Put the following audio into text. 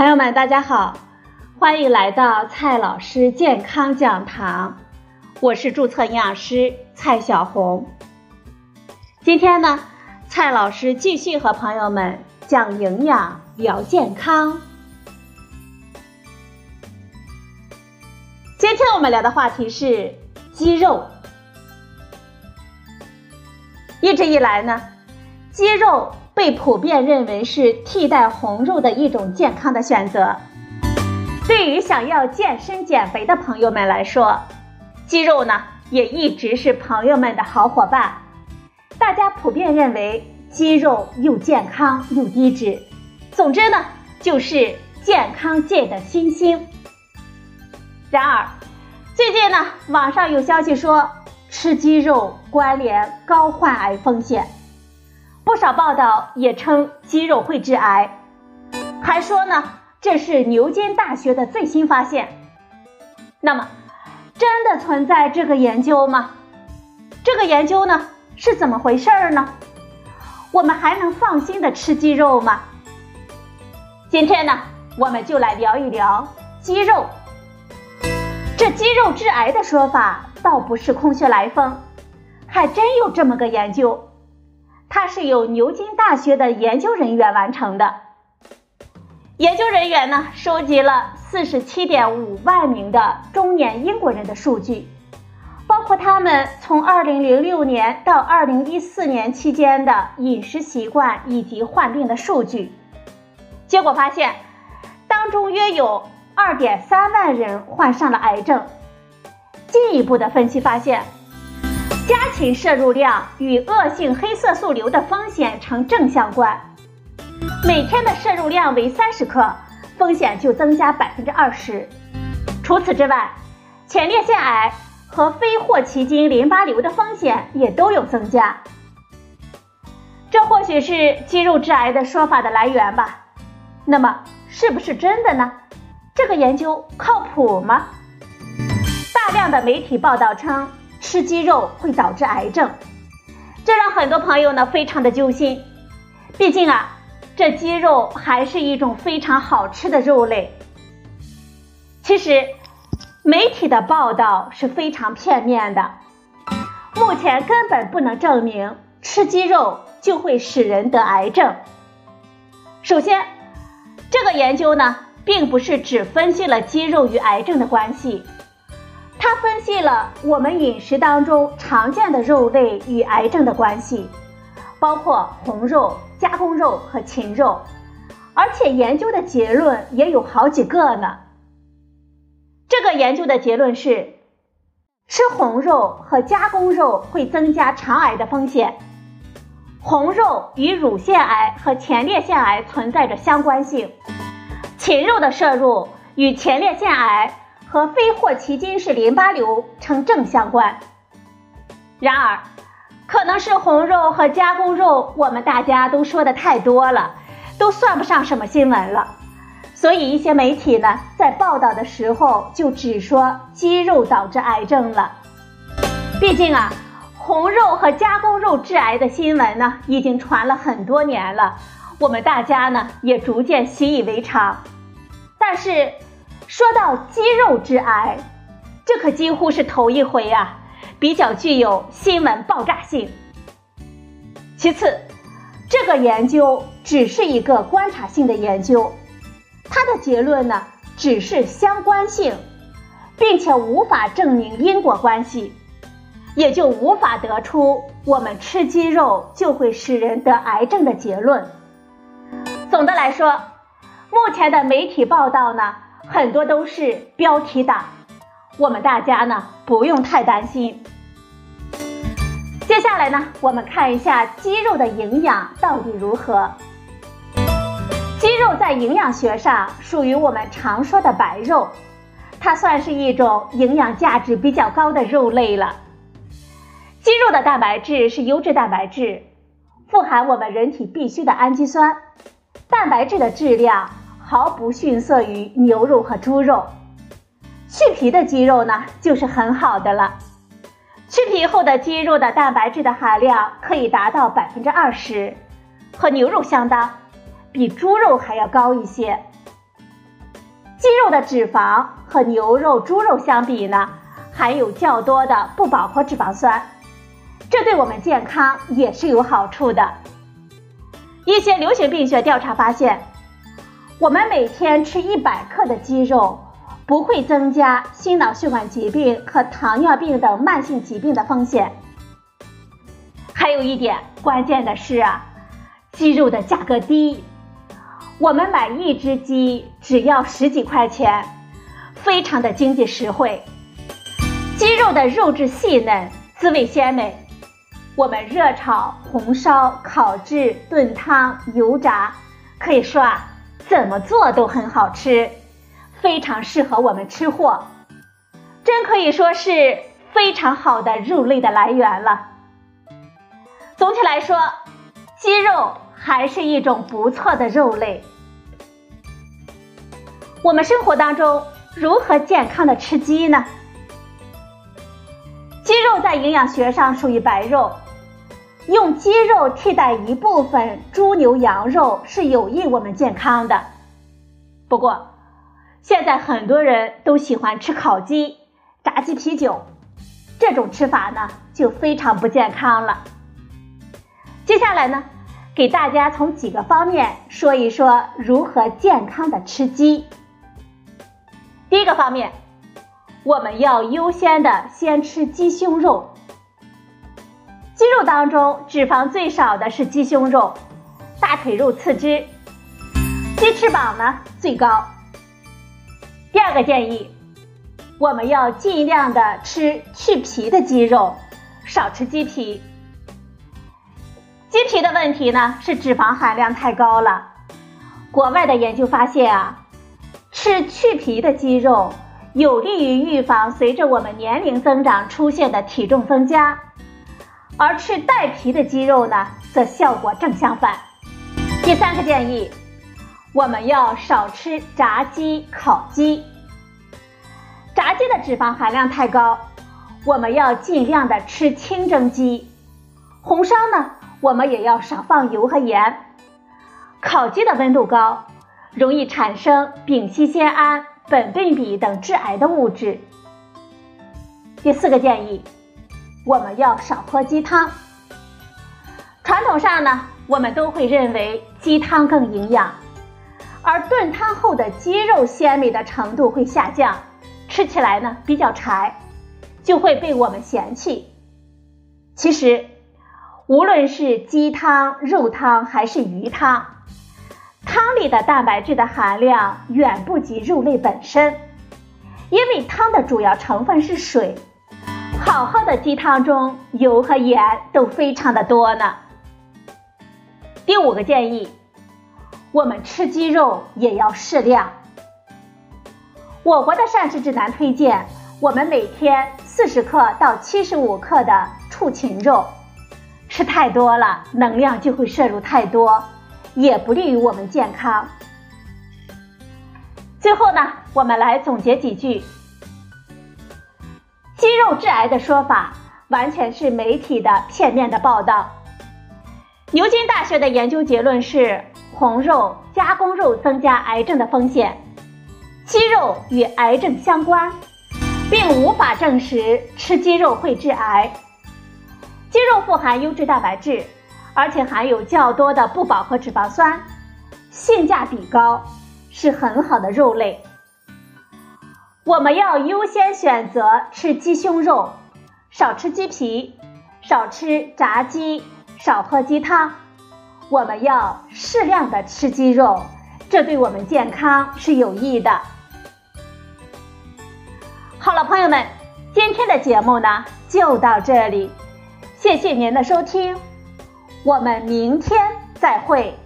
朋友们，大家好，欢迎来到蔡老师健康讲堂，我是注册营养师蔡小红。今天呢，蔡老师继续和朋友们讲营养聊健康。今天我们聊的话题是鸡肉。一直以来呢，鸡肉。被普遍认为是替代红肉的一种健康的选择。对于想要健身减肥的朋友们来说，鸡肉呢也一直是朋友们的好伙伴。大家普遍认为鸡肉又健康又低脂，总之呢就是健康界的新星。然而，最近呢网上有消息说吃鸡肉关联高患癌风险。不少报道也称鸡肉会致癌，还说呢这是牛津大学的最新发现。那么，真的存在这个研究吗？这个研究呢是怎么回事儿呢？我们还能放心的吃鸡肉吗？今天呢，我们就来聊一聊鸡肉。这鸡肉致癌的说法倒不是空穴来风，还真有这么个研究。它是由牛津大学的研究人员完成的。研究人员呢，收集了四十七点五万名的中年英国人的数据，包括他们从二零零六年到二零一四年期间的饮食习惯以及患病的数据。结果发现，当中约有二点三万人患上了癌症。进一步的分析发现。家禽摄入量与恶性黑色素瘤的风险呈正相关，每天的摄入量为三十克，风险就增加百分之二十。除此之外，前列腺癌和非霍奇金淋巴瘤的风险也都有增加。这或许是肌肉致癌的说法的来源吧？那么是不是真的呢？这个研究靠谱吗？大量的媒体报道称。吃鸡肉会导致癌症，这让很多朋友呢非常的揪心。毕竟啊，这鸡肉还是一种非常好吃的肉类。其实，媒体的报道是非常片面的，目前根本不能证明吃鸡肉就会使人得癌症。首先，这个研究呢，并不是只分析了鸡肉与癌症的关系。他分析了我们饮食当中常见的肉类与癌症的关系，包括红肉、加工肉和禽肉，而且研究的结论也有好几个呢。这个研究的结论是，吃红肉和加工肉会增加肠癌的风险，红肉与乳腺癌和前列腺癌存在着相关性，禽肉的摄入与前列腺癌。和非霍奇金氏淋巴瘤呈正相关。然而，可能是红肉和加工肉，我们大家都说的太多了，都算不上什么新闻了。所以一些媒体呢，在报道的时候就只说鸡肉导致癌症了。毕竟啊，红肉和加工肉致癌的新闻呢，已经传了很多年了，我们大家呢也逐渐习以为常。但是。说到鸡肉致癌，这可几乎是头一回啊，比较具有新闻爆炸性。其次，这个研究只是一个观察性的研究，它的结论呢只是相关性，并且无法证明因果关系，也就无法得出我们吃鸡肉就会使人得癌症的结论。总的来说，目前的媒体报道呢。很多都是标题党，我们大家呢不用太担心。接下来呢，我们看一下鸡肉的营养到底如何。鸡肉在营养学上属于我们常说的白肉，它算是一种营养价值比较高的肉类了。鸡肉的蛋白质是优质蛋白质，富含我们人体必需的氨基酸，蛋白质的质量。毫不逊色于牛肉和猪肉，去皮的鸡肉呢就是很好的了。去皮后的鸡肉的蛋白质的含量可以达到百分之二十，和牛肉相当，比猪肉还要高一些。鸡肉的脂肪和牛肉、猪肉相比呢，含有较多的不饱和脂肪酸，这对我们健康也是有好处的。一些流行病学调查发现，我们每天吃一百克的鸡肉，不会增加心脑血管疾病和糖尿病等慢性疾病的风险。还有一点关键的是啊，鸡肉的价格低。我们买一只鸡只要十几块钱，非常的经济实惠。鸡肉的肉质细嫩，滋味鲜美。我们热炒、红烧、烤制、炖汤、油炸，可以说啊，怎么做都很好吃，非常适合我们吃货。真可以说是非常好的肉类的来源了。总体来说，鸡肉。还是一种不错的肉类。我们生活当中如何健康的吃鸡呢？鸡肉在营养学上属于白肉，用鸡肉替代一部分猪牛羊肉是有益我们健康的。不过，现在很多人都喜欢吃烤鸡、炸鸡、啤酒，这种吃法呢就非常不健康了。接下来呢？给大家从几个方面说一说如何健康的吃鸡。第一个方面，我们要优先的先吃鸡胸肉。鸡肉当中脂肪最少的是鸡胸肉，大腿肉次之，鸡翅膀呢最高。第二个建议，我们要尽量的吃去皮的鸡肉，少吃鸡皮。鸡皮的问题呢，是脂肪含量太高了。国外的研究发现啊，吃去皮的鸡肉有利于预防随着我们年龄增长出现的体重增加，而吃带皮的鸡肉呢，则效果正相反。第三个建议，我们要少吃炸鸡、烤鸡。炸鸡的脂肪含量太高，我们要尽量的吃清蒸鸡。红烧呢？我们也要少放油和盐。烤鸡的温度高，容易产生丙烯酰胺、苯并芘等致癌的物质。第四个建议，我们要少喝鸡汤。传统上呢，我们都会认为鸡汤更营养，而炖汤后的鸡肉鲜美的程度会下降，吃起来呢比较柴，就会被我们嫌弃。其实。无论是鸡汤、肉汤还是鱼汤，汤里的蛋白质的含量远不及肉类本身，因为汤的主要成分是水。好喝的鸡汤中油和盐都非常的多呢。第五个建议，我们吃鸡肉也要适量。我国的膳食指南推荐我们每天四十克到七十五克的畜禽肉。吃太多了，能量就会摄入太多，也不利于我们健康。最后呢，我们来总结几句：鸡肉致癌的说法完全是媒体的片面的报道。牛津大学的研究结论是，红肉、加工肉增加癌症的风险，鸡肉与癌症相关，并无法证实吃鸡肉会致癌。鸡肉富含优质蛋白质，而且含有较多的不饱和脂肪酸，性价比高，是很好的肉类。我们要优先选择吃鸡胸肉，少吃鸡皮，少吃炸鸡，少喝鸡汤。我们要适量的吃鸡肉，这对我们健康是有益的。好了，朋友们，今天的节目呢就到这里。谢谢您的收听，我们明天再会。